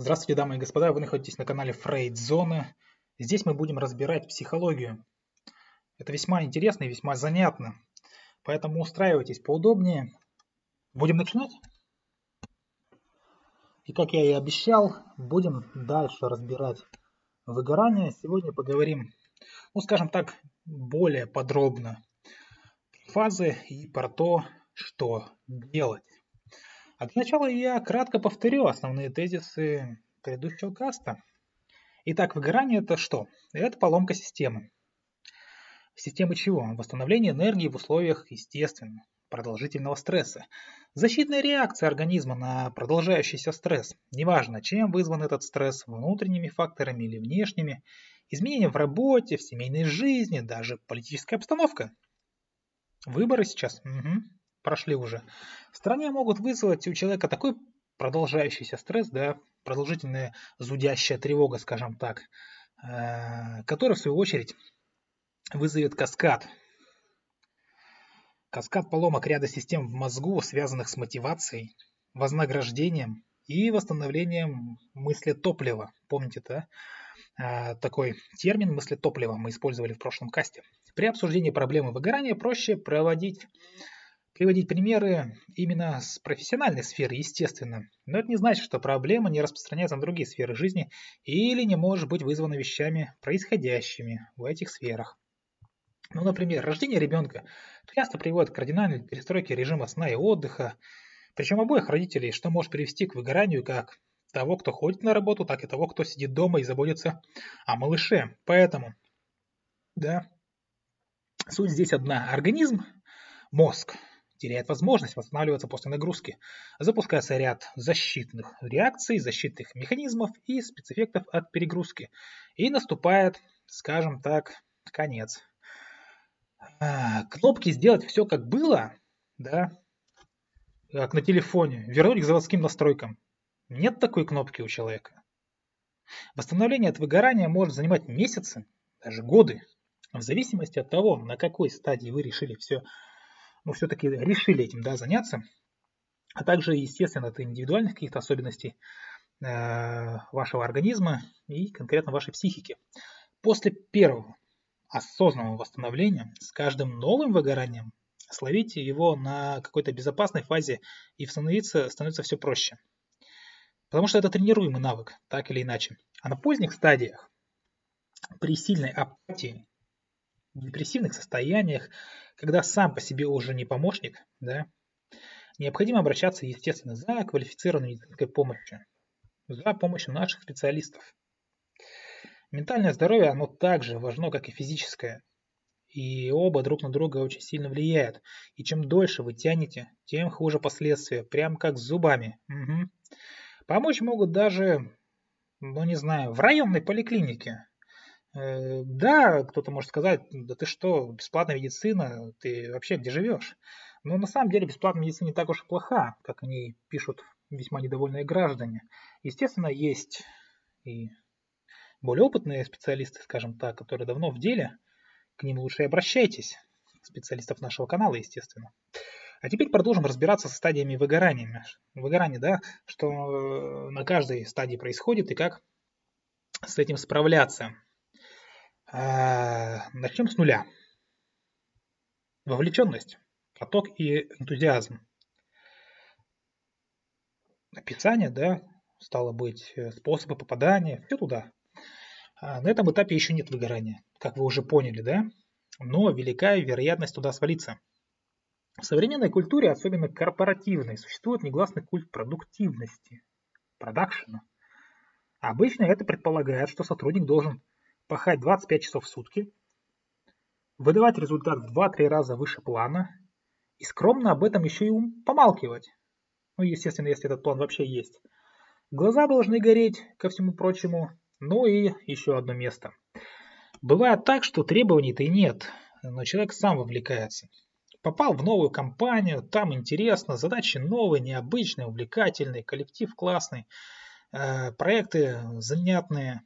Здравствуйте, дамы и господа, вы находитесь на канале Фрейд Зона. Здесь мы будем разбирать психологию. Это весьма интересно и весьма занятно. Поэтому устраивайтесь поудобнее. Будем начинать? И как я и обещал, будем дальше разбирать выгорание. Сегодня поговорим, ну скажем так, более подробно фазы и про то, что делать. А для начала я кратко повторю основные тезисы предыдущего каста. Итак, выгорание это что? Это поломка системы. Системы чего? Восстановление энергии в условиях естественного, продолжительного стресса. Защитная реакция организма на продолжающийся стресс. Неважно, чем вызван этот стресс, внутренними факторами или внешними. Изменения в работе, в семейной жизни, даже политическая обстановка. Выборы сейчас. Угу прошли уже, стране могут вызвать у человека такой продолжающийся стресс, да, продолжительная зудящая тревога, скажем так, э, которая в свою очередь вызовет каскад. Каскад поломок ряда систем в мозгу, связанных с мотивацией, вознаграждением и восстановлением мысли топлива. Помните, да? Э, такой термин мысли топлива мы использовали в прошлом касте. При обсуждении проблемы выгорания проще проводить приводить примеры именно с профессиональной сферы, естественно. Но это не значит, что проблема не распространяется на другие сферы жизни или не может быть вызвана вещами, происходящими в этих сферах. Ну, например, рождение ребенка часто приводит к кардинальной перестройке режима сна и отдыха, причем обоих родителей, что может привести к выгоранию как того, кто ходит на работу, так и того, кто сидит дома и заботится о малыше. Поэтому, да, суть здесь одна. Организм, мозг, теряет возможность восстанавливаться после нагрузки. Запускается ряд защитных реакций, защитных механизмов и спецэффектов от перегрузки. И наступает, скажем так, конец. А, кнопки «Сделать все как было», да, как на телефоне, вернуть к заводским настройкам. Нет такой кнопки у человека. Восстановление от выгорания может занимать месяцы, даже годы, в зависимости от того, на какой стадии вы решили все ну, все-таки решили этим да, заняться, а также, естественно, от индивидуальных каких-то особенностей э, вашего организма и конкретно вашей психики. После первого осознанного восстановления с каждым новым выгоранием словите его на какой-то безопасной фазе и становится, становится все проще. Потому что это тренируемый навык, так или иначе. А на поздних стадиях, при сильной апатии, депрессивных состояниях, когда сам по себе уже не помощник, да, необходимо обращаться, естественно, за квалифицированной медицинской помощью, за помощью наших специалистов. Ментальное здоровье, оно также важно, как и физическое. И оба друг на друга очень сильно влияют. И чем дольше вы тянете, тем хуже последствия. Прям как с зубами. Угу. Помочь могут даже, ну не знаю, в районной поликлинике. Э, да, кто-то может сказать, да ты что, бесплатная медицина, ты вообще где живешь? Но на самом деле бесплатная медицина не так уж и плоха, как они пишут весьма недовольные граждане. Естественно, есть и более опытные специалисты, скажем так, которые давно в деле, к ним лучше обращайтесь, специалистов нашего канала, естественно. А теперь продолжим разбираться со стадиями выгорания. Выгорание, да, что на каждой стадии происходит и как с этим справляться. А, начнем с нуля. Вовлеченность, поток и энтузиазм. Описание, да, стало быть, э, способы попадания, все туда. А на этом этапе еще нет выгорания, как вы уже поняли, да? Но велика вероятность туда свалиться. В современной культуре, особенно корпоративной, существует негласный культ продуктивности, продакшена. Обычно это предполагает, что сотрудник должен пахать 25 часов в сутки, выдавать результат в 2-3 раза выше плана и скромно об этом еще и помалкивать. Ну, естественно, если этот план вообще есть. Глаза должны гореть, ко всему прочему. Ну и еще одно место. Бывает так, что требований-то и нет, но человек сам вовлекается. Попал в новую компанию, там интересно, задачи новые, необычные, увлекательные, коллектив классный, э, проекты занятные,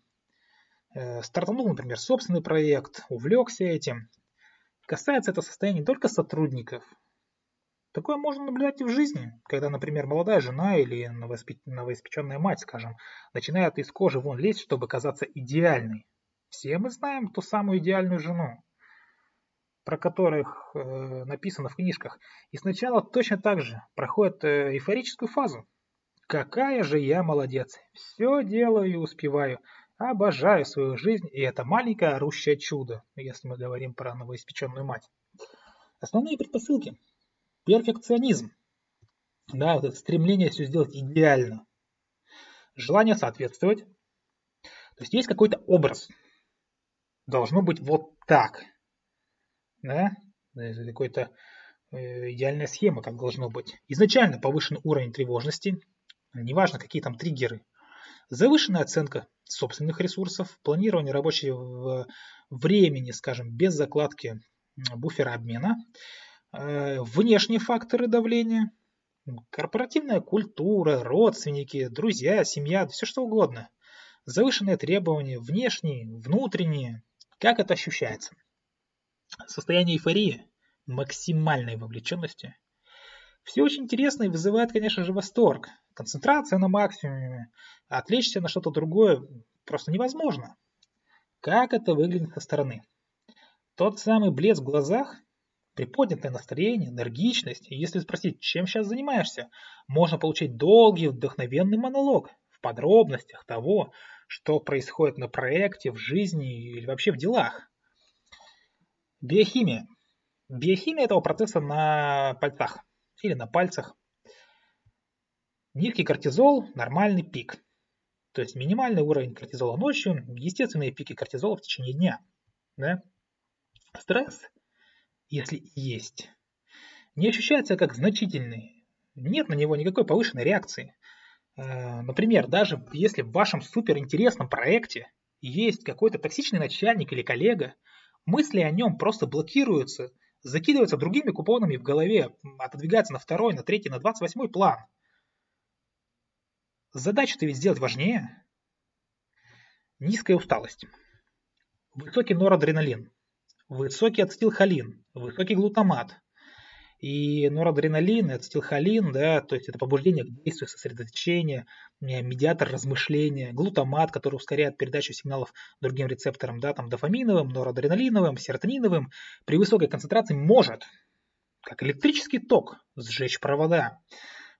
стартанул, например, собственный проект, увлекся этим. Касается это состояния не только сотрудников, Такое можно наблюдать и в жизни, когда, например, молодая жена или новоиспеченная мать, скажем, начинает из кожи вон лезть, чтобы казаться идеальной. Все мы знаем ту самую идеальную жену, про которых э, написано в книжках. И сначала точно так же проходит э, эйфорическую фазу. Какая же я молодец! Все делаю и успеваю. Обожаю свою жизнь, и это маленькое орущее чудо, если мы говорим про новоиспеченную мать. Основные предпосылки – перфекционизм. Да, вот это стремление все сделать идеально. Желание соответствовать. То есть есть какой-то образ. Должно быть вот так. Да? Какой-то э, идеальная схема, как должно быть. Изначально повышенный уровень тревожности. Неважно, какие там триггеры. Завышенная оценка собственных ресурсов, планирование рабочего времени, скажем, без закладки буфера обмена, Э, внешние факторы давления, корпоративная культура, родственники, друзья, семья, все что угодно. Завышенные требования, внешние, внутренние. Как это ощущается? Состояние эйфории, максимальной вовлеченности. Все очень интересно и вызывает, конечно же, восторг. Концентрация на максимуме, отвлечься на что-то другое просто невозможно. Как это выглядит со стороны? Тот самый блеск в глазах приподнятое настроение, энергичность. И если спросить, чем сейчас занимаешься, можно получить долгий вдохновенный монолог в подробностях того, что происходит на проекте, в жизни или вообще в делах. Биохимия. Биохимия этого процесса на пальцах или на пальцах. Низкий кортизол – нормальный пик. То есть минимальный уровень кортизола ночью, естественные пики кортизола в течение дня. Да? Стресс если есть, не ощущается как значительный. Нет на него никакой повышенной реакции. Э, например, даже если в вашем суперинтересном проекте есть какой-то токсичный начальник или коллега, мысли о нем просто блокируются, закидываются другими купонами в голове, отодвигаются на второй, на третий, на двадцать восьмой план. Задачу-то ведь сделать важнее. Низкая усталость. Высокий норадреналин высокий ацетилхолин, высокий глутамат. И норадреналин, ацетилхолин, да, то есть это побуждение к действию, сосредоточение, медиатор размышления, глутамат, который ускоряет передачу сигналов другим рецепторам, да, там дофаминовым, норадреналиновым, серотониновым, при высокой концентрации может, как электрический ток, сжечь провода.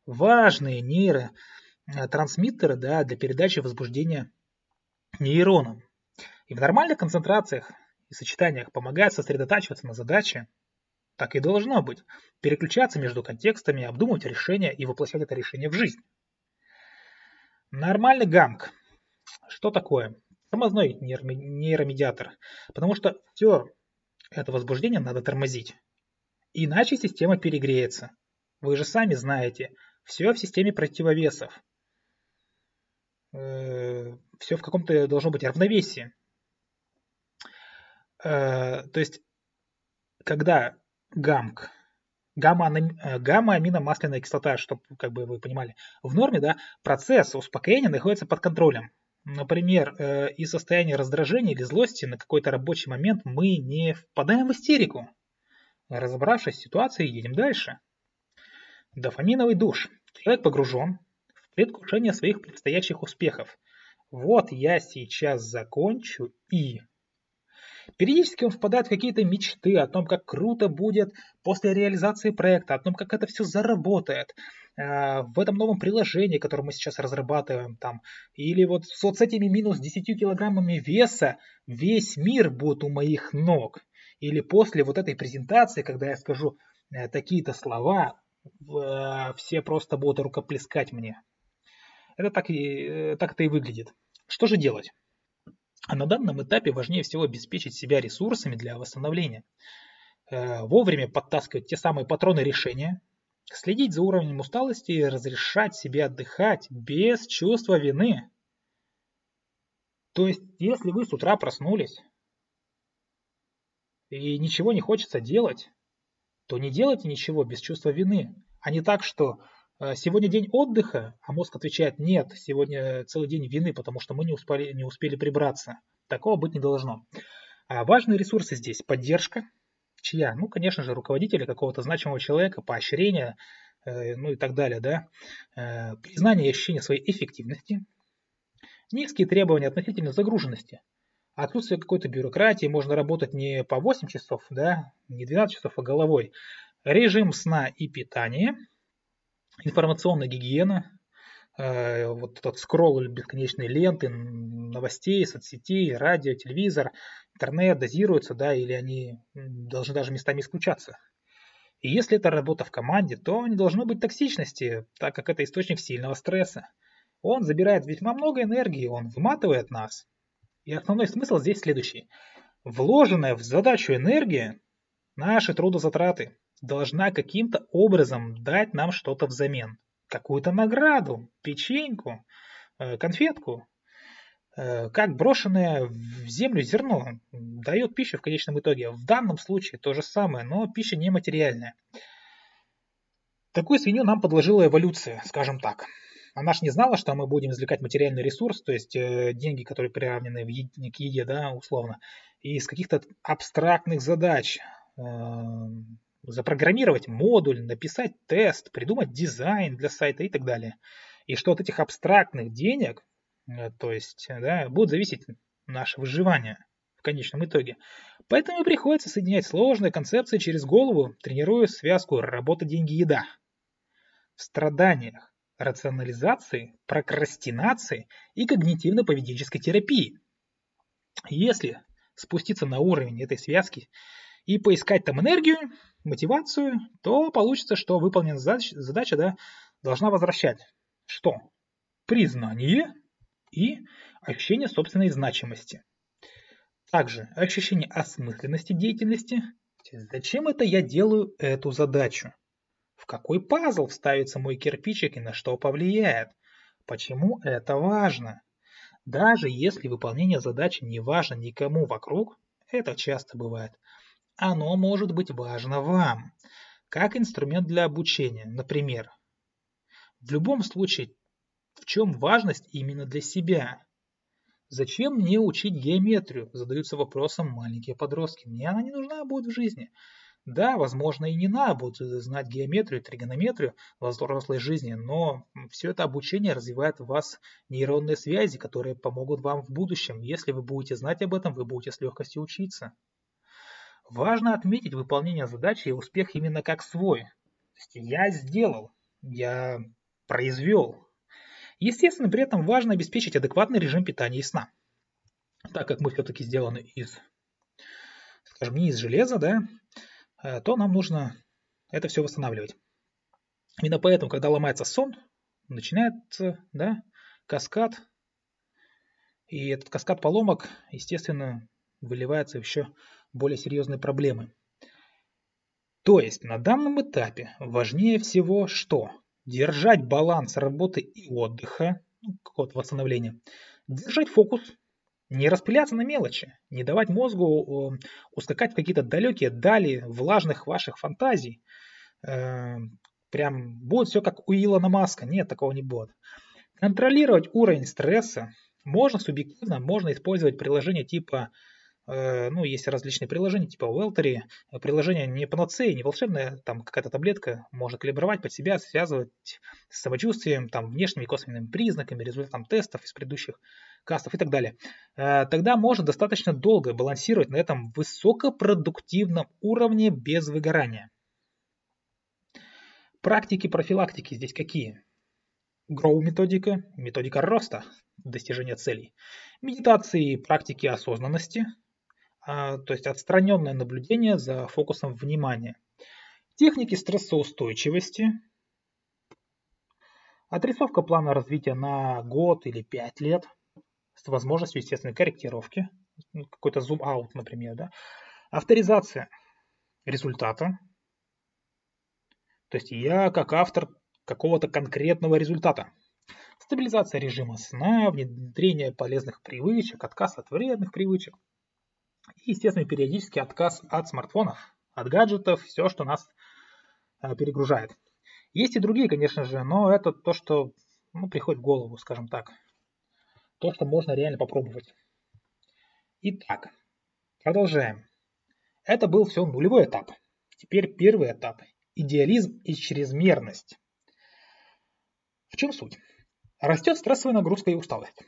Важные нейротрансмиттеры да, для передачи возбуждения нейронам. И в нормальных концентрациях и сочетаниях помогает сосредотачиваться на задаче, так и должно быть. Переключаться между контекстами, обдумывать решение и воплощать это решение в жизнь. Нормальный ганг. Что такое? Тормозной нейромедиатор. Потому что все это возбуждение надо тормозить. Иначе система перегреется. Вы же сами знаете, все в системе противовесов. Э, все в каком-то должно быть равновесии. Э, то есть, когда ГАМК, гамма, гамма-аминомасляная кислота, чтобы как бы вы понимали, в норме, да, процесс успокоения находится под контролем. Например, э, из состояния раздражения или злости на какой-то рабочий момент мы не впадаем в истерику. Разобравшись с ситуацией, едем дальше. Дофаминовый душ. Человек погружен в предвкушение своих предстоящих успехов. Вот я сейчас закончу и Периодически он впадает в какие-то мечты о том, как круто будет после реализации проекта, о том, как это все заработает э, в этом новом приложении, которое мы сейчас разрабатываем там, или вот, вот с этими минус 10 килограммами веса весь мир будет у моих ног. Или после вот этой презентации, когда я скажу э, такие-то слова, э, все просто будут рукоплескать мне. Это так, и, так это и выглядит. Что же делать? А на данном этапе важнее всего обеспечить себя ресурсами для восстановления. Э, вовремя подтаскивать те самые патроны решения, следить за уровнем усталости и разрешать себе отдыхать без чувства вины. То есть, если вы с утра проснулись и ничего не хочется делать, то не делайте ничего без чувства вины, а не так, что сегодня день отдыха, а мозг отвечает, нет, сегодня целый день вины, потому что мы не успели, не успели прибраться. Такого быть не должно. А важные ресурсы здесь – поддержка, чья? Ну, конечно же, руководителя какого-то значимого человека, поощрения, э, ну и так далее, да. Э, признание и ощущение своей эффективности. Низкие требования относительно загруженности. Отсутствие какой-то бюрократии, можно работать не по 8 часов, да, не 12 часов, а головой. Режим сна и питания, информационная гигиена, э, вот этот скролл бесконечной ленты, новостей, соцсетей, радио, телевизор, интернет дозируются, да, или они должны даже местами исключаться. И если это работа в команде, то не должно быть токсичности, так как это источник сильного стресса. Он забирает весьма много энергии, он выматывает нас. И основной смысл здесь следующий. Вложенная в задачу энергия, наши трудозатраты, должна каким-то образом дать нам что-то взамен. Какую-то награду, печеньку, э, конфетку. Э, как брошенное в землю зерно дает пищу в конечном итоге. В данном случае то же самое, но пища нематериальная. Такую свинью нам подложила эволюция, скажем так. Она ж не знала, что мы будем извлекать материальный ресурс, то есть э, деньги, которые приравнены в еде, к еде, да, условно, из каких-то абстрактных задач, э, запрограммировать модуль, написать тест, придумать дизайн для сайта и так далее. И что от этих абстрактных денег, э, то есть, да, будет зависеть наше выживание в конечном итоге. Поэтому приходится соединять сложные концепции через голову, тренируя связку работа, деньги, еда. В страданиях, рационализации, прокрастинации и когнитивно-поведенческой терапии. Если спуститься на уровень этой связки и поискать там энергию, мотивацию, то получится, что выполненная задача, задача да, должна возвращать что? Признание и ощущение собственной значимости. Также ощущение осмысленности деятельности. Зачем это я делаю эту задачу? В какой пазл вставится мой кирпичик и на что повлияет? Почему это важно? Даже если выполнение задачи не важно никому вокруг, это часто бывает, оно может быть важно вам, как инструмент для обучения, например. В любом случае, в чем важность именно для себя? Зачем мне учить геометрию? Задаются вопросом маленькие подростки. Мне она не нужна будет в жизни. Да, возможно, и не надо будет знать геометрию, тригонометрию в взрослой жизни, но все это обучение развивает в вас нейронные связи, которые помогут вам в будущем. Если вы будете знать об этом, вы будете с легкостью учиться. Важно отметить выполнение задачи и успех именно как свой. То есть я сделал, я произвел. Естественно, при этом важно обеспечить адекватный режим питания и сна. Так как мы все-таки сделаны из, скажем, не из железа, да, э, то нам нужно это все восстанавливать. Именно поэтому, когда ломается сон, начинается да, каскад. И этот каскад поломок, естественно, выливается еще более серьезные проблемы. То есть на данном этапе важнее всего что? Держать баланс работы и отдыха, ну, какого-то восстановления, держать фокус, не распыляться на мелочи, не давать мозгу ускакать в какие-то далекие дали влажных ваших фантазий. Э, прям будет все как у Илона Маска. Нет, такого не будет. Контролировать уровень стресса можно субъективно, можно использовать приложение типа Э, ну, есть различные приложения, типа Weltery. Приложение не панацея, не волшебное, там какая-то таблетка, можно калибровать под себя, связывать с самочувствием, там, внешними косвенными признаками, результатом тестов из предыдущих кастов и так далее. Э, тогда можно достаточно долго балансировать на этом высокопродуктивном уровне без выгорания. Практики профилактики здесь какие? Grow методика, роста, достижения целей. Медитации и практики осознанности, то есть отстраненное наблюдение за фокусом внимания. Техники стрессоустойчивости, отрисовка плана развития на год или пять лет с возможностью, естественной корректировки, ну, какой-то зум-аут, например, да? авторизация результата, то есть я как автор какого-то конкретного результата. Стабилизация режима сна, внедрение полезных привычек, отказ от вредных привычек – и, естественно, периодически отказ от смартфонов, от гаджетов, все, что нас э, перегружает. Есть и другие, конечно же, но это то, что ну, приходит в голову, скажем так. То, что можно реально попробовать. Итак, продолжаем. Это был все нулевой этап. Теперь первый этап. Идеализм и чрезмерность. В чем суть? Растет стрессовая нагрузка и усталость.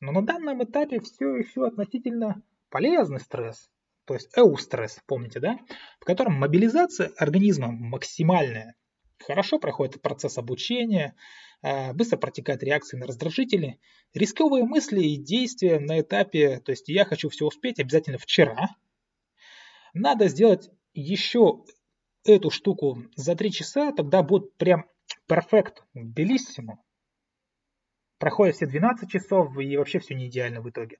Но на данном этапе все еще относительно полезный стресс, то есть эустресс, помните, да? В котором мобилизация организма максимальная. Хорошо проходит процесс обучения, а, быстро протекают реакции на раздражители. Рисковые мысли и действия на этапе, то есть я хочу все успеть обязательно вчера. Надо сделать еще эту штуку за 3 часа, тогда будет прям перфект, белиссимо. Проходят все 12 часов и вообще все не идеально в итоге.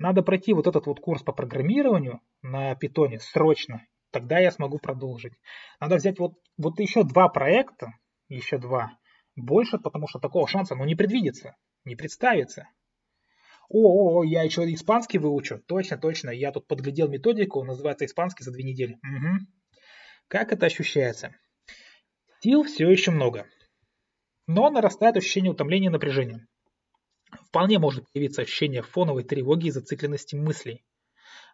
Надо пройти вот этот вот курс по программированию на питоне срочно, тогда я смогу продолжить. Надо взять вот, вот еще два проекта, еще два, больше, потому что такого шанса ну, не предвидится, не представится. О, о, я еще испанский выучу. Точно, точно. Я тут подглядел методику, называется испанский за две недели. Угу. Как это ощущается? Сил все еще много. Но нарастает ощущение утомления и напряжения. Вполне может появиться ощущение фоновой тревоги и зацикленности мыслей.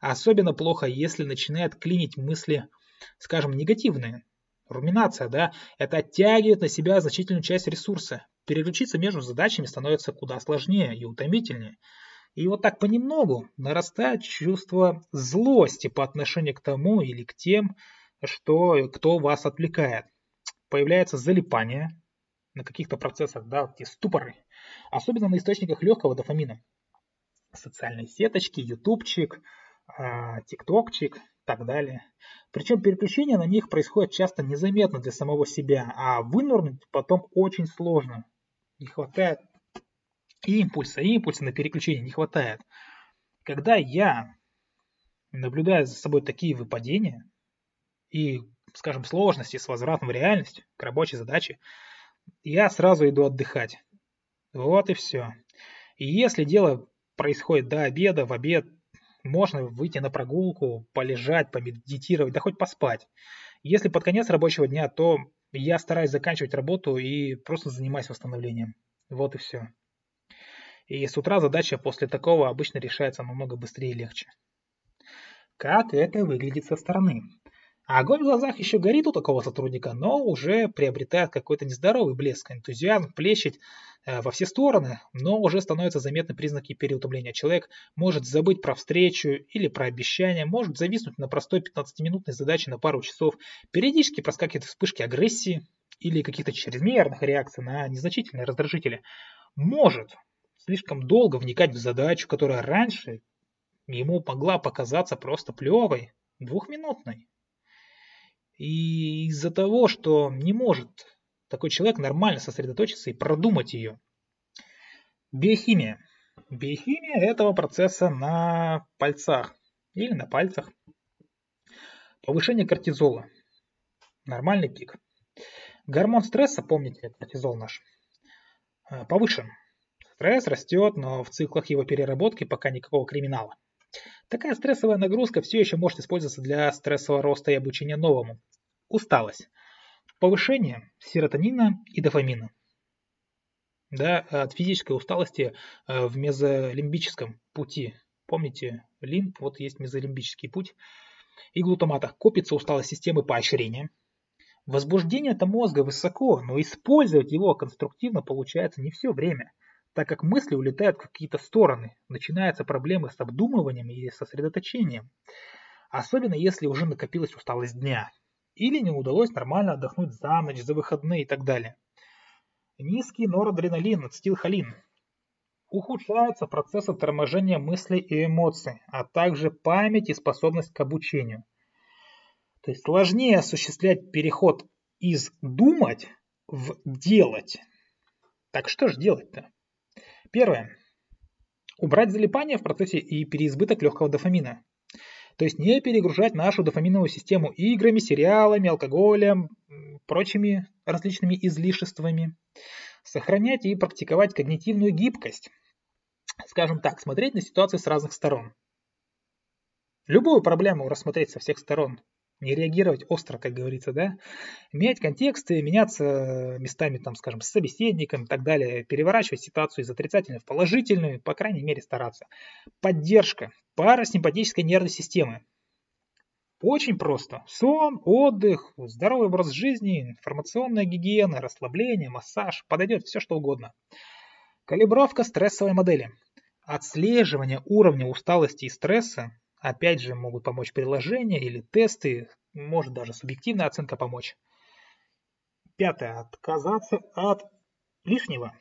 особенно плохо, если начинает клинить мысли, скажем, негативные. Руминация, да, это оттягивает на себя значительную часть ресурса. Переключиться между задачами становится куда сложнее и утомительнее. И вот так понемногу нарастает чувство злости по отношению к тому или к тем, что, кто вас отвлекает. Появляется залипание на каких-то процессах, да, эти ступоры, особенно на источниках легкого дофамина. Социальные сеточки, ютубчик, а, тиктокчик и так далее. Причем переключение на них происходит часто незаметно для самого себя, а вынурнуть потом очень сложно. Не хватает импульса, импульса на переключение не хватает. Когда я наблюдаю за собой такие выпадения и, скажем, сложности с возвратом в реальность к рабочей задаче, я сразу иду отдыхать. Вот и все. И если дело происходит до обеда, в обед, можно выйти на прогулку, полежать, помедитировать, да хоть поспать. Если под конец рабочего дня, то я стараюсь заканчивать работу и просто занимаюсь восстановлением. Вот и все. И с утра задача после такого обычно решается намного быстрее и легче. Как это выглядит со стороны? Огонь в глазах еще горит у такого сотрудника, но уже приобретает какой-то нездоровый блеск, энтузиазм, плещет э, во все стороны, но уже становятся заметны признаки переутомления. Человек может забыть про встречу или про обещание, может зависнуть на простой 15-минутной задаче на пару часов, периодически проскакивают вспышки агрессии или каких-то чрезмерных реакций на незначительные раздражители. Может слишком долго вникать в задачу, которая раньше ему могла показаться просто плевой, двухминутной. И из-за того, что не может такой человек нормально сосредоточиться и продумать ее. Биохимия. Биохимия этого процесса на пальцах или на пальцах. Повышение кортизола. Нормальный пик. Гормон стресса, помните, кортизол наш, э, повышен. Стресс растет, но в циклах его переработки пока никакого криминала. Такая стрессовая нагрузка все еще может использоваться для стрессового роста и обучения новому. Усталость. Повышение серотонина и дофамина. Да, от физической усталости э, в мезолимбическом пути. Помните, лимб, вот есть мезолимбический путь. И глутамата. Копится усталость системы поощрения. Возбуждение это мозга высоко, но использовать его конструктивно получается не все время – так как мысли улетают в какие-то стороны, начинаются проблемы с обдумыванием и сосредоточением. Особенно если уже накопилась усталость дня. Или не удалось нормально отдохнуть за ночь, за выходные и так далее. Низкий норадреналин, ацетилхолин. Ухудшаются процессы торможения мыслей и эмоций, а также память и способность к обучению. То есть сложнее осуществлять переход из думать в делать. Так что же делать-то? Первое. Убрать залипание в процессе и переизбыток легкого дофамина. То есть не перегружать нашу дофаминовую систему играми, сериалами, алкоголем, прочими различными излишествами. Сохранять и практиковать когнитивную гибкость. Скажем так, смотреть на ситуацию с разных сторон. Любую проблему рассмотреть со всех сторон не реагировать остро, как говорится, да, менять контексты, меняться местами, там, скажем, с собеседником и так далее, переворачивать ситуацию из отрицательной в положительную, по крайней мере, стараться. Поддержка парасимпатической нервной системы. Очень просто. Сон, отдых, здоровый образ жизни, информационная гигиена, расслабление, массаж. Подойдет все что угодно. Калибровка стрессовой модели. Отслеживание уровня усталости и стресса. Опять же, могут помочь приложения или тесты. Может даже субъективная оценка помочь. Пятое. Отказаться от лишнего.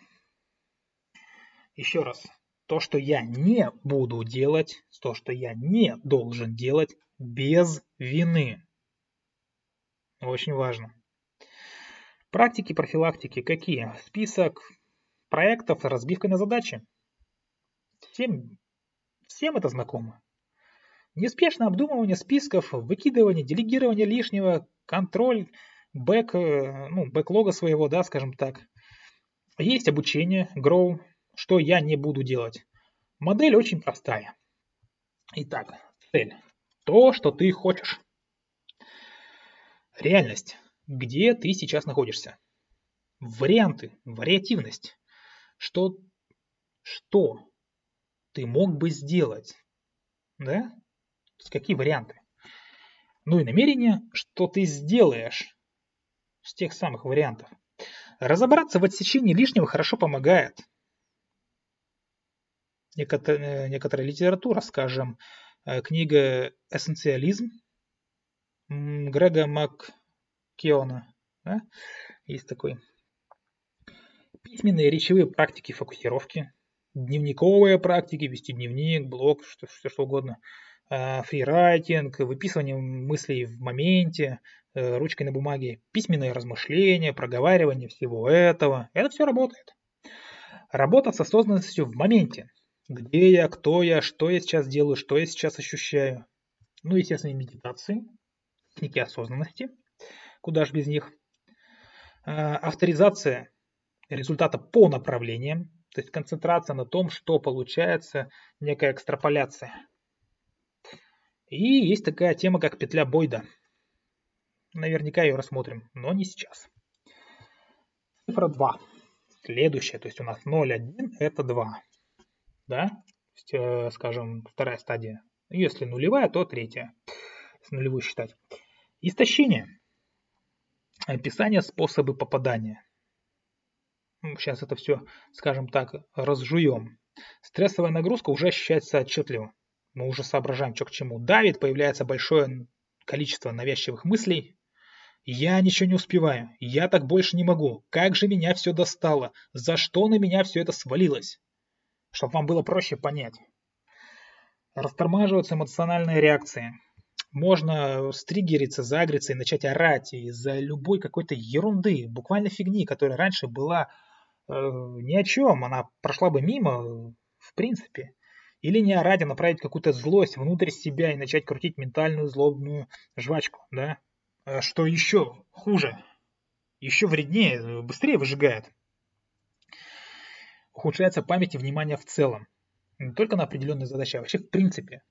Еще раз. То, что я не буду делать, то, что я не должен делать без вины. Очень важно. Практики профилактики какие? Список проектов разбивкой на задачи. Всем, всем это знакомо. Неспешное обдумывание списков, выкидывание, делегирование лишнего, контроль бэк, э, ну, бэклога своего, да, скажем так. Есть обучение, grow, что я не буду делать. Модель очень простая. Итак, цель. То, что ты хочешь. Реальность. Где ты сейчас находишься. Варианты. Вариативность. Что, что ты мог бы сделать. Да? С какие варианты? Ну и намерение, что ты сделаешь с тех самых вариантов. Разобраться в отсечении лишнего хорошо помогает некоторая, некоторая литература, скажем, э, книга «Эссенциализм» Грега Маккеона. Да? Есть такой. Письменные речевые практики фокусировки, дневниковые практики, вести дневник, блог, что, все что угодно, э, фрирайтинг, выписывание мыслей в моменте, э, ручкой на бумаге, письменные размышления, проговаривание всего этого. Это все работает. Работа с осознанностью в моменте – где я, кто я, что я сейчас делаю, что я сейчас ощущаю. Ну, естественно, медитации, техники осознанности, куда же без них. А, авторизация результата по направлениям, то есть концентрация на том, что получается, некая экстраполяция. И есть такая тема, как петля Бойда. Наверняка ее рассмотрим, но не сейчас. Цифра 2. Следующая, то есть у нас 0,1 это 2 да, есть, э, скажем, вторая стадия. Если нулевая, то третья, если нулевую считать. Истощение. Описание способы попадания. Сейчас это все, скажем так, разжуем. Стрессовая нагрузка уже ощущается отчетливо. Мы уже соображаем, что к чему. Давит, появляется большое количество навязчивых мыслей. Я ничего не успеваю. Я так больше не могу. Как же меня все достало? За что на меня все это свалилось? чтобы вам было проще понять. Растормаживаются эмоциональные реакции. Можно стригериться, загриться и начать орать из-за любой какой-то ерунды, буквально фигни, которая раньше была э, ни о чем, она прошла бы мимо, в принципе. Или не орать, а направить какую-то злость внутрь себя и начать крутить ментальную злобную жвачку, да? А что еще хуже, еще вреднее, быстрее выжигает ухудшается память и внимание в целом. Не только на определенные задачи, а вообще в принципе.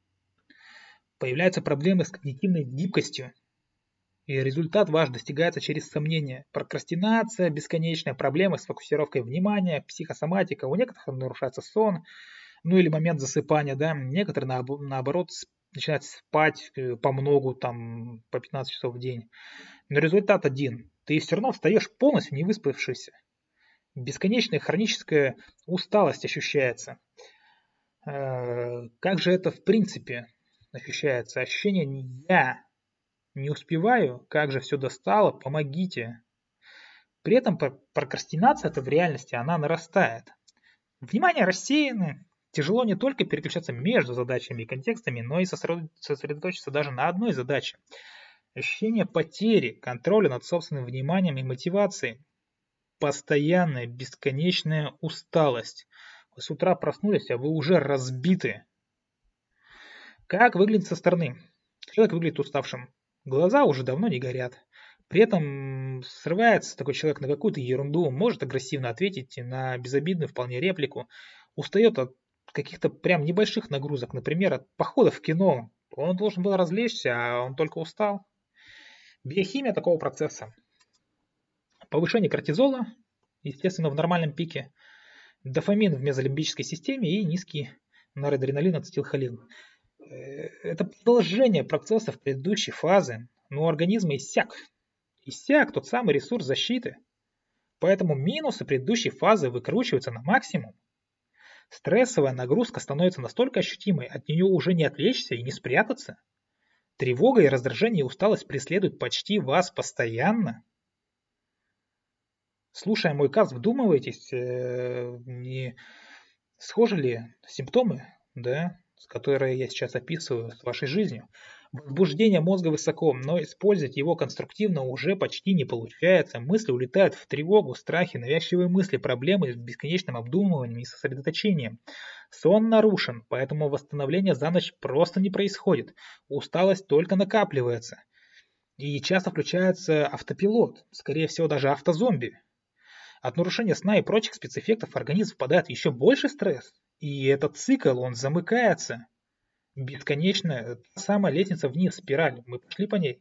Появляются проблемы с когнитивной гибкостью. И результат ваш достигается через сомнения. Прокрастинация, бесконечная проблемы с фокусировкой внимания, психосоматика. У некоторых нарушается сон, ну или момент засыпания, да. Некоторые наоборот начинают спать э, по многу, там, по 15 часов в день. Но результат один. Ты все равно встаешь полностью не выспавшийся бесконечная хроническая усталость ощущается. Э, как же это в принципе ощущается? Ощущение «я не успеваю, как же все достало, помогите». При этом прокрастинация это в реальности, она нарастает. Внимание рассеяны, тяжело не только переключаться между задачами и контекстами, но и сосредоточиться даже на одной задаче. Ощущение потери контроля над собственным вниманием и мотивацией постоянная, бесконечная усталость. Вы с утра проснулись, а вы уже разбиты. Как выглядит со стороны? Человек выглядит уставшим. Глаза уже давно не горят. При этом срывается такой человек на какую-то ерунду, может агрессивно ответить на безобидную вполне реплику. Устает от каких-то прям небольших нагрузок, например, от похода в кино. Он должен был развлечься, а он только устал. Биохимия такого процесса. Повышение кортизола, естественно, в нормальном пике. Дофамин в мезолимбической системе и низкий норадреналин, ацетилхолин. Э, это продолжение процессов предыдущей фазы, но у организма иссяк. Иссяк тот самый ресурс защиты. Поэтому минусы предыдущей фазы выкручиваются на максимум. Стрессовая нагрузка становится настолько ощутимой, от нее уже не отвлечься и не спрятаться. Тревога и раздражение и усталость преследуют почти вас постоянно. Слушая мой каз, вдумывайтесь, э, не схожи ли симптомы, да, с которой я сейчас описываю, с вашей жизнью. Возбуждение мозга высоко, но использовать его конструктивно уже почти не получается. Мысли улетают в тревогу, страхи, навязчивые мысли, проблемы с бесконечным обдумыванием и сосредоточением. Сон нарушен, поэтому восстановление за ночь просто не происходит. Усталость только накапливается. И часто включается автопилот, скорее всего даже автозомби. От нарушения сна и прочих спецэффектов организм впадает в еще больше стресс, и этот цикл, он замыкается. Бесконечная, самая лестница вниз, спираль. Мы пошли по ней.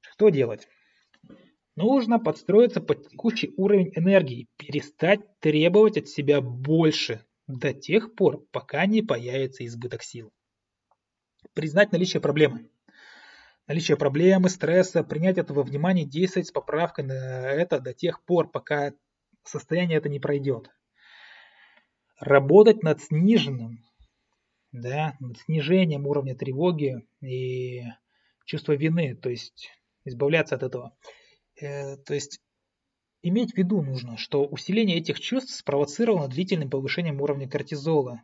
Что делать? Нужно подстроиться под текущий уровень энергии, перестать требовать от себя больше до тех пор, пока не появится избыток сил. Признать наличие проблемы. Наличие проблемы, стресса, принять это во внимание, действовать с поправкой на это до тех пор, пока состояние это не пройдет работать над сниженным, да, над снижением уровня тревоги и чувства вины, то есть избавляться от этого. Э, то есть иметь в виду нужно, что усиление этих чувств спровоцировано длительным повышением уровня кортизола.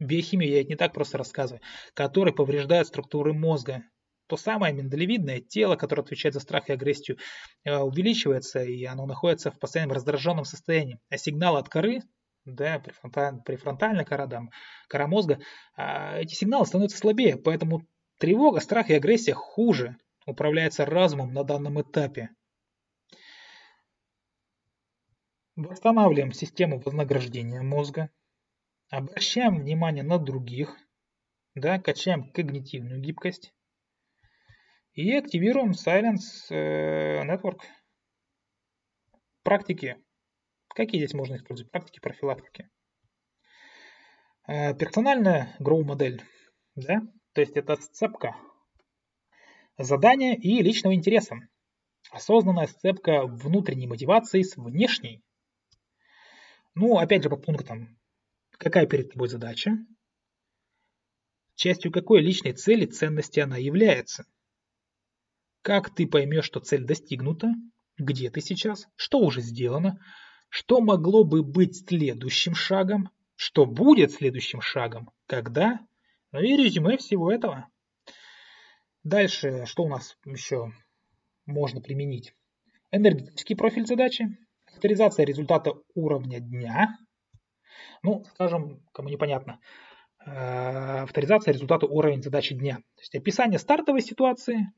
Биохимию я это не так просто рассказываю, который повреждает структуры мозга. То самое миндалевидное тело, которое отвечает за страх и агрессию, э, увеличивается, и оно находится в постоянном раздраженном состоянии. А сигнал от коры, да, префронталь, префронтальная кора, да, кора мозга, а эти сигналы становятся слабее, поэтому тревога, страх и агрессия хуже управляется разумом на данном этапе. Восстанавливаем систему вознаграждения мозга, обращаем внимание на других, да, качаем когнитивную гибкость и активируем Silence э, Network. Практики Какие здесь можно использовать практики профилактики? Э, персональная grow-модель, да? то есть это сцепка задания и личного интереса. Осознанная сцепка внутренней мотивации с внешней. Ну, опять же, по пунктам. Какая перед тобой задача? Частью какой личной цели ценности она является? Как ты поймешь, что цель достигнута? Где ты сейчас? Что уже сделано? Что могло бы быть следующим шагом? Что будет следующим шагом? Когда? Ну и резюме всего этого. Дальше, что у нас еще можно применить? Энергетический профиль задачи, авторизация результата уровня дня. Ну, скажем, кому непонятно, э, авторизация результата уровня задачи дня. То есть описание стартовой ситуации,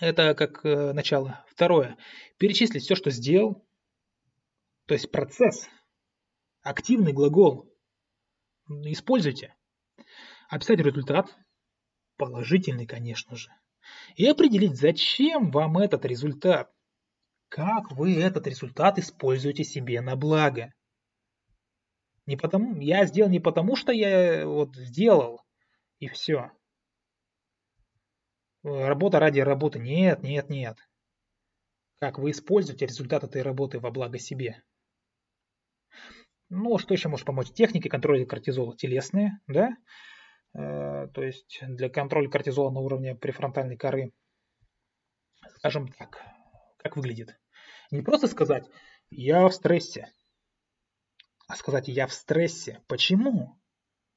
это как э, начало. Второе, перечислить все, что сделал, то есть процесс, активный глагол. Используйте. Описать результат, положительный, конечно же. И определить, зачем вам этот результат. Как вы этот результат используете себе на благо. Не потому, я сделал не потому, что я вот сделал, и все. Работа ради работы. Нет, нет, нет. Как вы используете результат этой работы во благо себе. Ну, что еще может помочь? Техники контроля кортизола телесные, да? Э, то есть для контроля кортизола на уровне префронтальной коры. Скажем так, как выглядит? Не просто сказать «я в стрессе», а сказать «я в стрессе». Почему?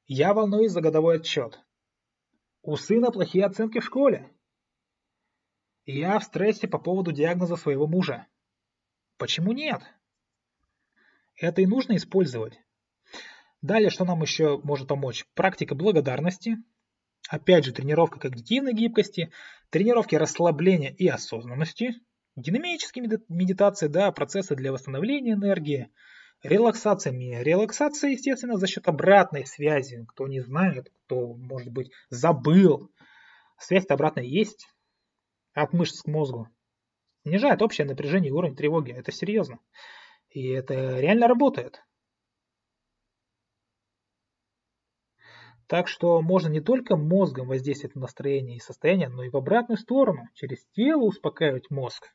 Я волнуюсь за годовой отчет. У сына плохие оценки в школе. Я в стрессе по поводу диагноза своего мужа. Почему нет? Это и нужно использовать. Далее, что нам еще может помочь? Практика благодарности. Опять же, тренировка когнитивной гибкости, тренировки расслабления и осознанности, динамические медитации, да, процессы для восстановления энергии, релаксация. Релаксация, естественно, за счет обратной связи. Кто не знает, кто, может быть, забыл. Связь обратная есть от мышц к мозгу. Снижает общее напряжение и уровень тревоги. Это серьезно. И это реально работает. Так что можно не только мозгом воздействовать на настроение и состояние, но и в обратную сторону, через тело успокаивать мозг.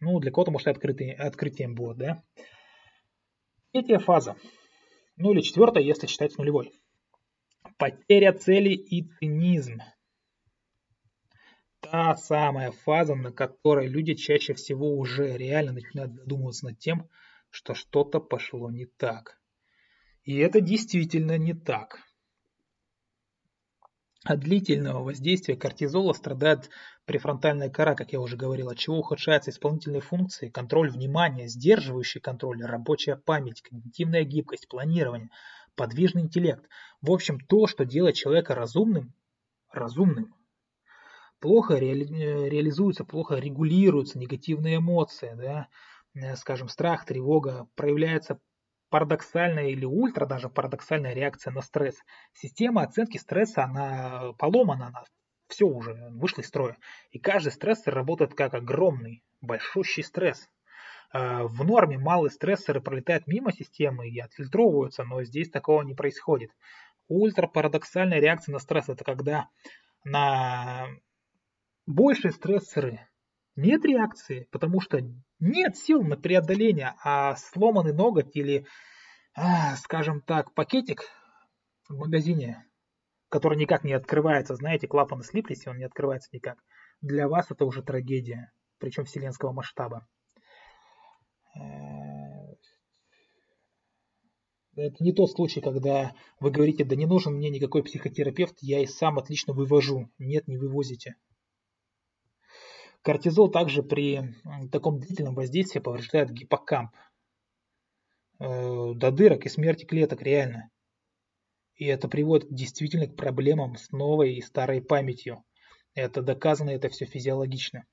Ну, для кого-то, может, открытие, открытием будет, да? Третья фаза. Ну или четвертая, если считать нулевой. Потеря цели и цинизм. Та самая фаза, на которой люди чаще всего уже реально начинают задумываться над тем, что что-то пошло не так. И это действительно не так. От длительного воздействия кортизола страдает префронтальная кора, как я уже говорил, от чего ухудшаются исполнительные функции, контроль внимания, сдерживающий контроль, рабочая память, когнитивная гибкость, планирование, подвижный интеллект. В общем, то, что делает человека разумным, разумным. Плохо реали, реализуются, плохо регулируются негативные эмоции, да, э, скажем, страх, тревога, проявляется парадоксальная или ультра даже парадоксальная реакция на стресс. Система оценки стресса, она поломана, она все уже вышла из строя. И каждый стрессор работает как огромный, большущий стресс. А, в норме малые стрессоры пролетают мимо системы и отфильтровываются, но здесь такого не происходит. Ультрапарадоксальная реакция на стресс – это когда на большие стрессоры нет реакции, потому что нет сил на преодоление, а сломанный ноготь или, а, скажем так, пакетик в магазине, который никак не открывается, знаете, клапаны слиплись, и он не открывается никак. Для вас это уже трагедия, причем вселенского масштаба. Э, это не тот случай, когда вы говорите, да не нужен мне никакой психотерапевт, я и сам отлично вывожу. Нет, не вывозите. Кортизол также при таком длительном воздействии повреждает гиппокамп э, до дырок и смерти клеток реально. И это приводит действительно к проблемам с новой и старой памятью. Это доказано, это все физиологично.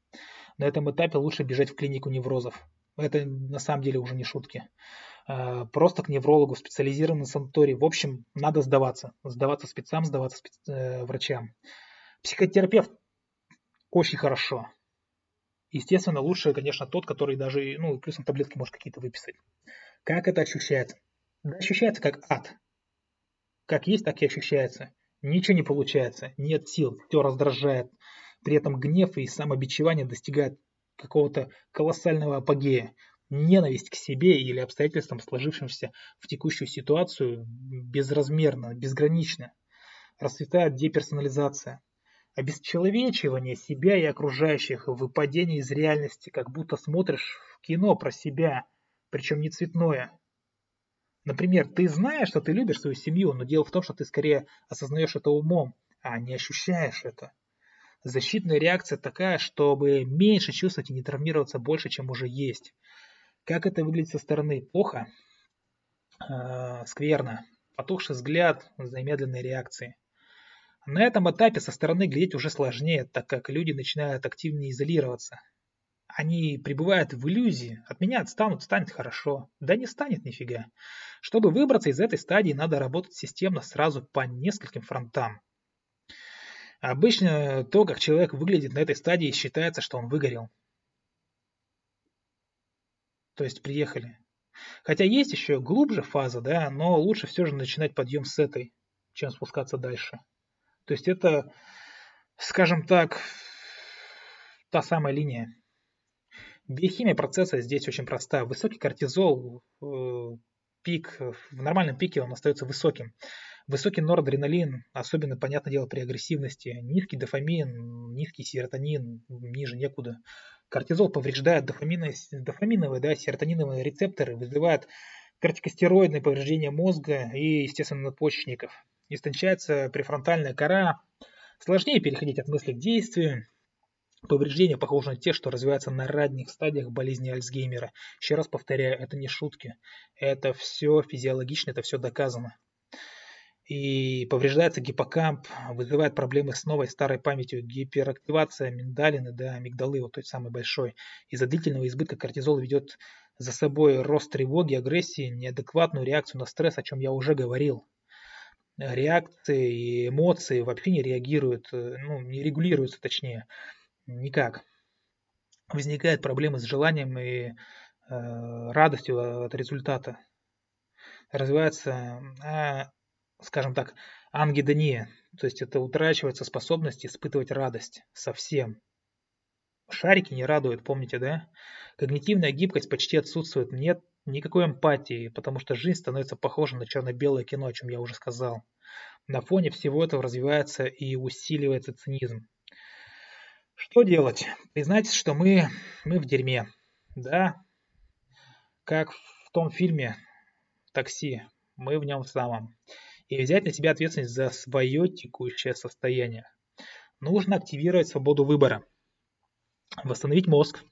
На этом этапе лучше бежать в клинику неврозов. Это на самом деле уже не шутки. Э, просто к неврологу, специализированный санаторий. В общем, надо сдаваться. Сдаваться спецам, сдаваться спец... Э, врачам. Психотерапевт очень хорошо. Естественно, лучше, конечно, тот, который даже, ну, плюсом таблетки может какие-то выписать. Как это ощущается? Да, ощущается как ад. Как есть, так и ощущается. Ничего не получается, нет сил, все раздражает. При этом гнев и самобичевание достигают какого-то колоссального апогея. Ненависть к себе или обстоятельствам, сложившимся в текущую ситуацию, безразмерно, безгранично. Расцветает деперсонализация обесчеловечивание себя и окружающих, выпадение из реальности, как будто смотришь в кино про себя, причем не цветное. Например, ты знаешь, что ты любишь свою семью, но дело в том, что ты скорее осознаешь это умом, а не ощущаешь это. Защитная реакция такая, чтобы меньше чувствовать и не травмироваться больше, чем уже есть. Как это выглядит со стороны? Плохо? Э, скверно. Потухший взгляд, замедленные реакции. На этом этапе со стороны глядеть уже сложнее, так как люди начинают активнее изолироваться. Они пребывают в иллюзии, от меня отстанут, станет хорошо. Да не станет нифига. Чтобы выбраться из этой стадии, надо работать системно сразу по нескольким фронтам. Обычно то, как человек выглядит на этой стадии, считается, что он выгорел. То есть приехали. Хотя есть еще глубже фаза, да, но лучше все же начинать подъем с этой, чем спускаться дальше. То есть это, скажем так, та самая линия. Биохимия процесса здесь очень проста. Высокий кортизол, э, пик, в нормальном пике он остается высоким. Высокий норадреналин, особенно, понятное дело, при агрессивности. Низкий дофамин, низкий серотонин, ниже некуда. Кортизол повреждает дофаминовые, да, серотониновые рецепторы, вызывает кортикостероидное повреждение мозга и, естественно, надпочечников истончается префронтальная кора, сложнее переходить от мысли к действию. Повреждения похожи на те, что развиваются на ранних стадиях болезни Альцгеймера. Еще раз повторяю, это не шутки. Это все физиологично, это все доказано. И повреждается гиппокамп, вызывает проблемы с новой старой памятью, гиперактивация миндалины, да, амигдалы, вот той самой большой. Из-за длительного избытка кортизола ведет за собой рост тревоги, агрессии, неадекватную реакцию на стресс, о чем я уже говорил реакции и эмоции вообще не реагируют, э, ну, не регулируются точнее, никак. Возникают проблемы с желанием и э, радостью от результата. Развивается э, скажем так, ангидония, то есть это утрачивается способность испытывать радость совсем. Шарики не радуют, помните, да? Когнитивная гибкость почти отсутствует, нет никакой эмпатии, потому что жизнь становится похожа на черно-белое кино, о чем я уже сказал. На фоне всего этого развивается и усиливается цинизм. Что делать? Признать, что мы, мы в дерьме. Да, как в том фильме «Такси», мы в нем самом. И взять на себя ответственность за свое текущее состояние. Нужно активировать свободу выбора. Восстановить мозг.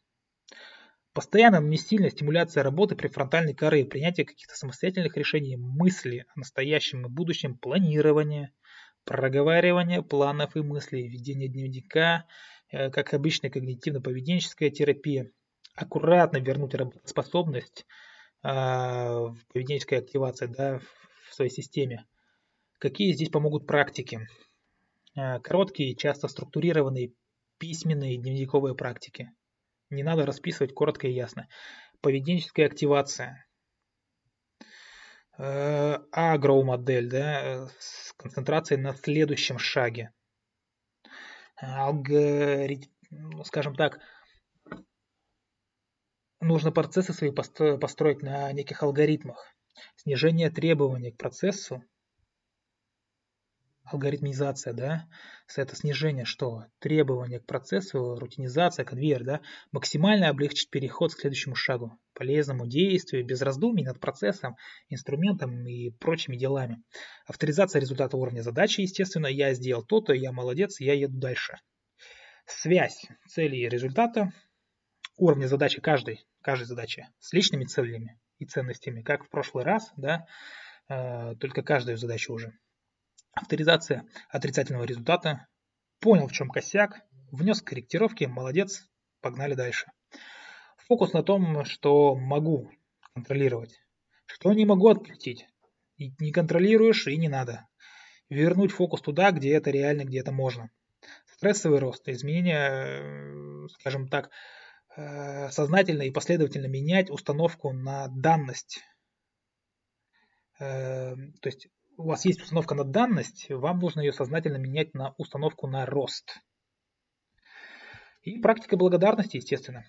Не сильная стимуляция работы префронтальной коры, принятие каких-то самостоятельных решений, мысли о настоящем и будущем, планирование, проговаривание планов и мыслей, ведение дневника, э, как обычная когнитивно-поведенческая терапия, аккуратно вернуть работоспособность, а, поведенческая активация да, в своей системе. Какие здесь помогут практики? А, короткие, часто структурированные письменные дневниковые практики. Не надо расписывать коротко и ясно. Поведенческая активация. Э, агроу-модель, да, с концентрацией на следующем шаге. Алгоритм, ну, скажем так, нужно процессы свои построить на неких алгоритмах. Снижение требований к процессу, алгоритмизация, да, это снижение что? Требования к процессу, рутинизация, конвейер, да, максимально облегчить переход к следующему шагу, полезному действию, без раздумий над процессом, инструментом и прочими делами. Авторизация результата уровня задачи, естественно, я сделал то-то, я молодец, я еду дальше. Связь цели и результата, уровня задачи каждой, каждой задачи с личными целями и ценностями, как в прошлый раз, да, э, только каждую задачу уже. Авторизация отрицательного результата. Понял, в чем косяк, внес корректировки, молодец, погнали дальше. Фокус на том, что могу контролировать, что не могу отключить. И не контролируешь и не надо. Вернуть фокус туда, где это реально, где это можно. Стрессовый рост, изменения, э, скажем так, Э, сознательно и последовательно менять установку на данность. Э, то есть у вас есть установка на данность, вам нужно ее сознательно менять на установку на рост. И практика благодарности, естественно.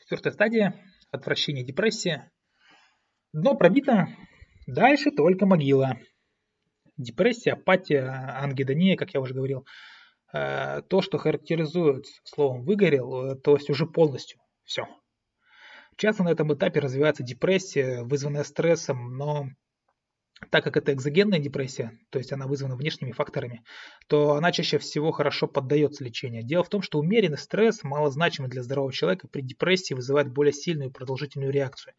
Четвертая стадия – отвращение, депрессия. Дно пробито, дальше только могила. Депрессия, апатия, ангидония, как я уже говорил – Э, то, что характеризует словом «выгорел», э, то есть уже полностью все. Часто на этом этапе развивается депрессия, вызванная стрессом, но так как это экзогенная депрессия, то есть она вызвана внешними факторами, то она чаще всего хорошо поддается лечению. Дело в том, что умеренный стресс, малозначимый для здорового человека, при депрессии вызывает более сильную и продолжительную реакцию.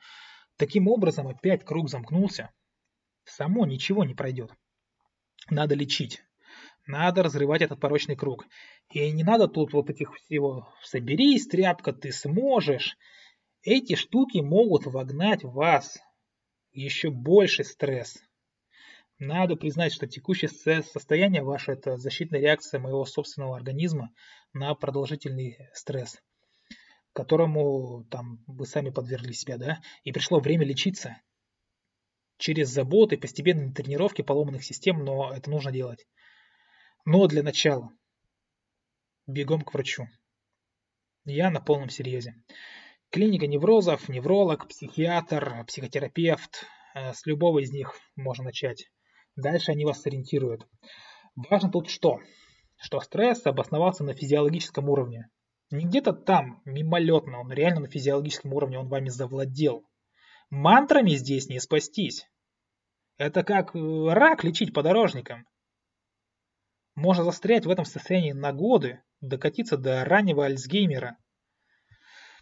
Таким образом, опять круг замкнулся, само ничего не пройдет. Надо лечить. Надо разрывать этот порочный круг. И не надо тут вот этих всего «соберись, тряпка, ты сможешь». Эти штуки могут вогнать вас еще больше стресс. Надо признать, что текущее состояние ваше – это защитная реакция моего собственного организма на продолжительный стресс, которому там, вы сами подвергли себя, да? И пришло время лечиться через заботы, постепенные тренировки поломанных систем, но это нужно делать. Но для начала бегом к врачу. Я на полном серьезе. Клиника неврозов, невролог, психиатр, психотерапевт. Э, с любого из них можно начать. Дальше они вас сориентируют. Важно тут что? Что стресс обосновался на физиологическом уровне. Не где-то там, мимолетно, он реально на физиологическом уровне, он вами завладел. Мантрами здесь не спастись. Это как э, рак лечить подорожником. Можно застрять в этом состоянии на годы, докатиться до раннего Альцгеймера.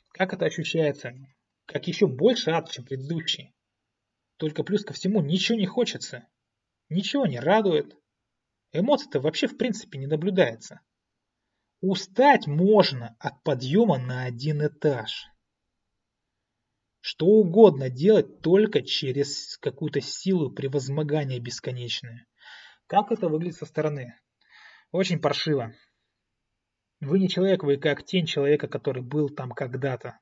Как это ощущается? Как еще больше ад, чем предыдущий. Только плюс ко всему ничего не хочется. Ничего не радует. Эмоций-то вообще в принципе не наблюдается. Устать можно от подъема на один этаж. Что угодно делать только через какую-то силу превозмогания бесконечное. Как это выглядит со стороны? Очень паршиво. Вы не человек, вы как тень человека, который был там когда-то.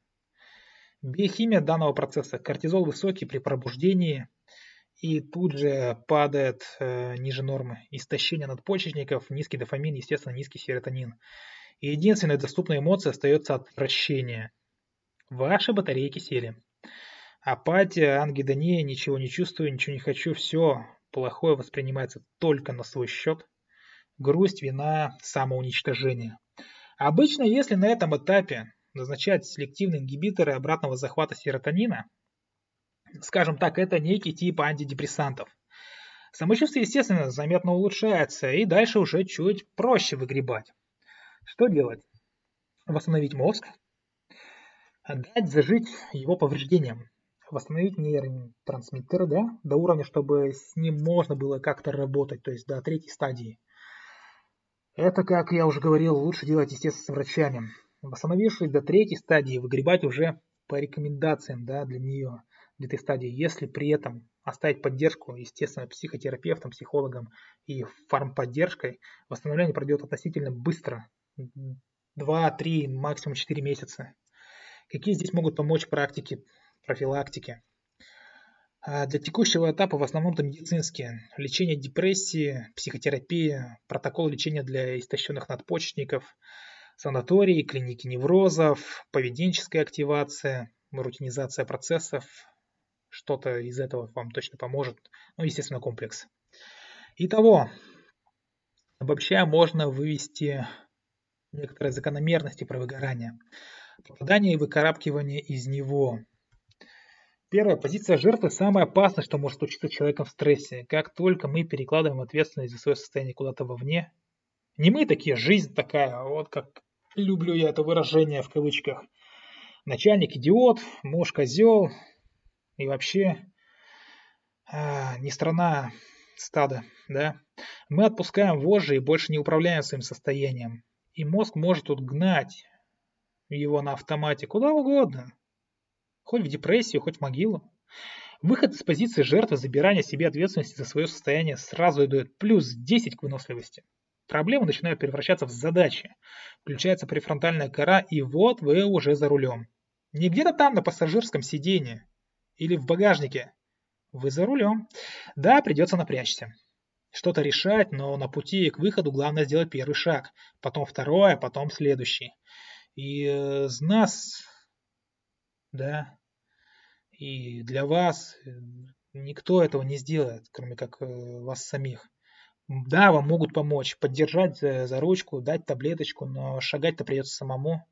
Биохимия данного процесса. Кортизол высокий при пробуждении и тут же падает э, ниже нормы. Истощение надпочечников, низкий дофамин, естественно, низкий серотонин. И единственная доступная эмоция остается отвращение. Ваши батарейки сели. Апатия, ангидония, ничего не чувствую, ничего не хочу, все плохое воспринимается только на свой счет. Грусть, вина, самоуничтожение. Обычно, если на этом этапе назначать селективные ингибиторы обратного захвата серотонина, скажем так, это некий тип антидепрессантов. Самочувствие, естественно, заметно улучшается, и дальше уже чуть проще выгребать. Что делать? Восстановить мозг, дать зажить его повреждениям, восстановить нейротрансмиттеры да, до уровня, чтобы с ним можно было как-то работать, то есть до третьей стадии. Это, как я уже говорил, лучше делать, естественно, с врачами. Восстановившись до третьей стадии, выгребать уже по рекомендациям да, для нее, для этой стадии, если при этом оставить поддержку, естественно, психотерапевтом, психологом и фармподдержкой, восстановление пройдет относительно быстро. 2-3, максимум 4 месяца. Какие здесь могут помочь практики профилактики? А для текущего этапа в основном это медицинские. Лечение депрессии, психотерапия, протокол лечения для истощенных надпочечников, санатории, клиники неврозов, поведенческая активация, рутинизация процессов. Что-то из этого вам точно поможет. Ну, естественно, комплекс. Итого, обобщая, можно вывести некоторые закономерности про выгорание. Попадание и выкарабкивание из него. Первая позиция жертвы самая опасная, что может случиться человеком в стрессе. Как только мы перекладываем ответственность за свое состояние куда-то вовне, не мы такие, жизнь такая, вот как люблю я это выражение в кавычках. Начальник идиот, муж козел и вообще а, не страна стада, да. Мы отпускаем вожжи и больше не управляем своим состоянием. И мозг может тут гнать его на автомате куда угодно. Хоть в депрессию, хоть в могилу. Выход из позиции жертвы, забирания себе ответственности за свое состояние сразу дает плюс 10 к выносливости. Проблемы начинают превращаться в задачи. Включается префронтальная кора, и вот вы уже за рулем. Не где-то там на пассажирском сиденье или в багажнике. Вы за рулем. Да, придется напрячься. Что-то решать, но на пути к выходу главное сделать первый шаг, потом второй, а потом следующий. И э, из нас, да, и для вас э, никто этого не сделает, кроме как э, вас самих. Да, вам могут помочь, поддержать за, за ручку, дать таблеточку, но шагать-то придется самому,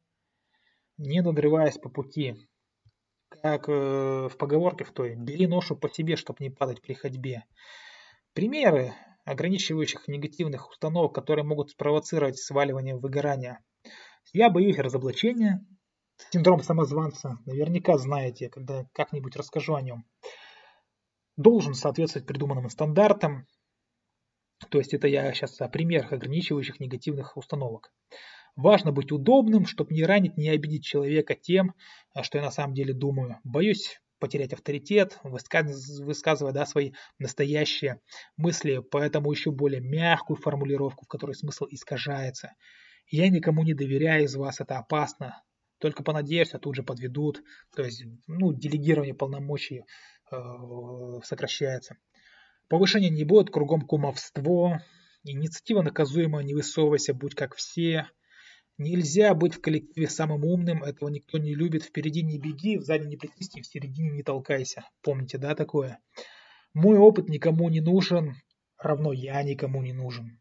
не надрываясь по пути. Как э, в поговорке в той, бери ношу по себе, чтобы не падать при ходьбе. Примеры ограничивающих негативных установок, которые могут спровоцировать сваливание выгорания. Я боюсь разоблачения, Синдром самозванца, наверняка знаете, когда как-нибудь расскажу о нем. Должен соответствовать придуманным стандартам. То есть это я сейчас о примерах ограничивающих негативных установок. Важно быть удобным, чтобы не ранить, не обидеть человека тем, что я на самом деле думаю. Боюсь потерять авторитет, высказывая да, свои настоящие мысли, поэтому еще более мягкую формулировку, в которой смысл искажается. Я никому не доверяю из вас, это опасно. Только понадеешься, тут же подведут. То есть, ну, делегирование полномочий э, сокращается. Повышения не будет, кругом кумовство. Инициатива наказуемая, не высовывайся, будь как все. Нельзя быть в коллективе самым умным, этого никто не любит. Впереди не беги, сзади не притисни, в середине не толкайся. Помните, да, такое? Мой опыт никому не нужен, равно я никому не нужен.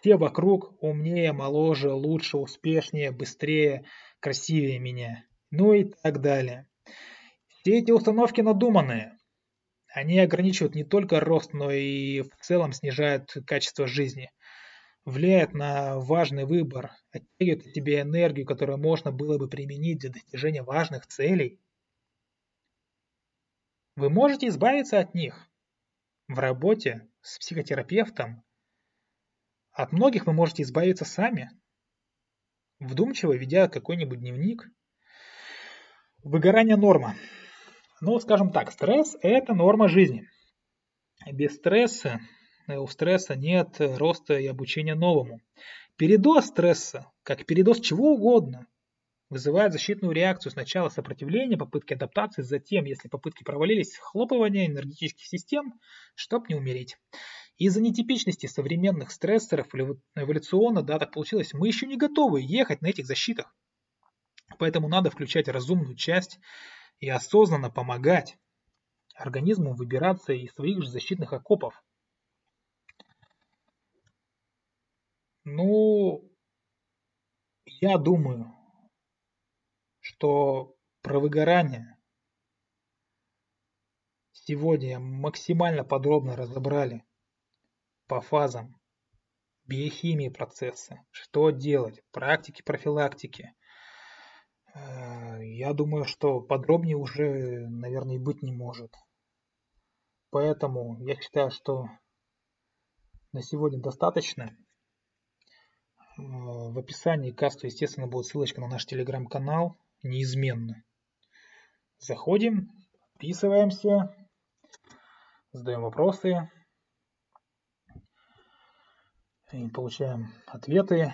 Все вокруг умнее, моложе, лучше, успешнее, быстрее, красивее меня, ну и так далее. Все эти установки надуманные. Они ограничивают не только рост, но и в целом снижают качество жизни. Влияют на важный выбор, оттягивают от тебя энергию, которую можно было бы применить для достижения важных целей. Вы можете избавиться от них в работе с психотерапевтом. От многих вы можете избавиться сами вдумчиво ведя какой-нибудь дневник. Выгорание норма. Ну, скажем так, стресс – это норма жизни. Без стресса, у стресса нет роста и обучения новому. Передоз стресса, как передоз чего угодно, вызывает защитную реакцию. Сначала сопротивление, попытки адаптации, затем, если попытки провалились, хлопывание энергетических систем, чтобы не умереть. Из-за нетипичности современных стрессоров эволюционно, да, так получилось, мы еще не готовы ехать на этих защитах. Поэтому надо включать разумную часть и осознанно помогать организму выбираться из своих же защитных окопов. Ну, я думаю, что про выгорание сегодня максимально подробно разобрали по фазам биохимии процесса, что делать, практики, профилактики. Э, я думаю, что подробнее уже, наверное, быть не может. Поэтому я считаю, что на сегодня достаточно. Э, в описании к касту, естественно, будет ссылочка на наш телеграм-канал, неизменно. Заходим, подписываемся, задаем вопросы, и получаем ответы.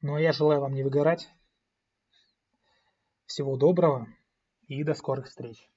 Ну а я желаю вам не выгорать. Всего доброго и до скорых встреч.